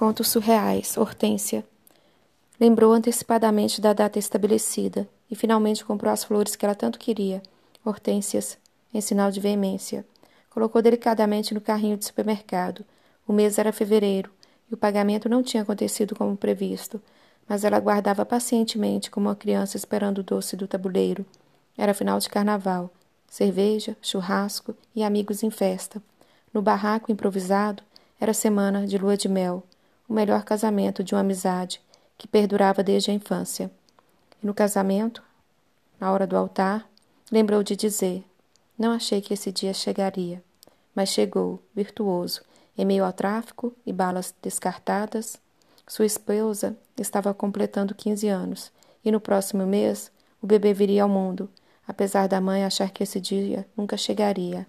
Contos surreais. Hortência. Lembrou antecipadamente da data estabelecida e finalmente comprou as flores que ela tanto queria, hortênsias, em sinal de veemência. Colocou delicadamente no carrinho de supermercado. O mês era fevereiro e o pagamento não tinha acontecido como previsto, mas ela aguardava pacientemente como uma criança esperando o doce do tabuleiro. Era final de carnaval. Cerveja, churrasco e amigos em festa. No barraco improvisado, era semana de lua de mel o melhor casamento de uma amizade que perdurava desde a infância. E no casamento, na hora do altar, lembrou de dizer: Não achei que esse dia chegaria, mas chegou, virtuoso, em meio ao tráfico e balas descartadas. Sua esposa estava completando 15 anos e no próximo mês o bebê viria ao mundo, apesar da mãe achar que esse dia nunca chegaria.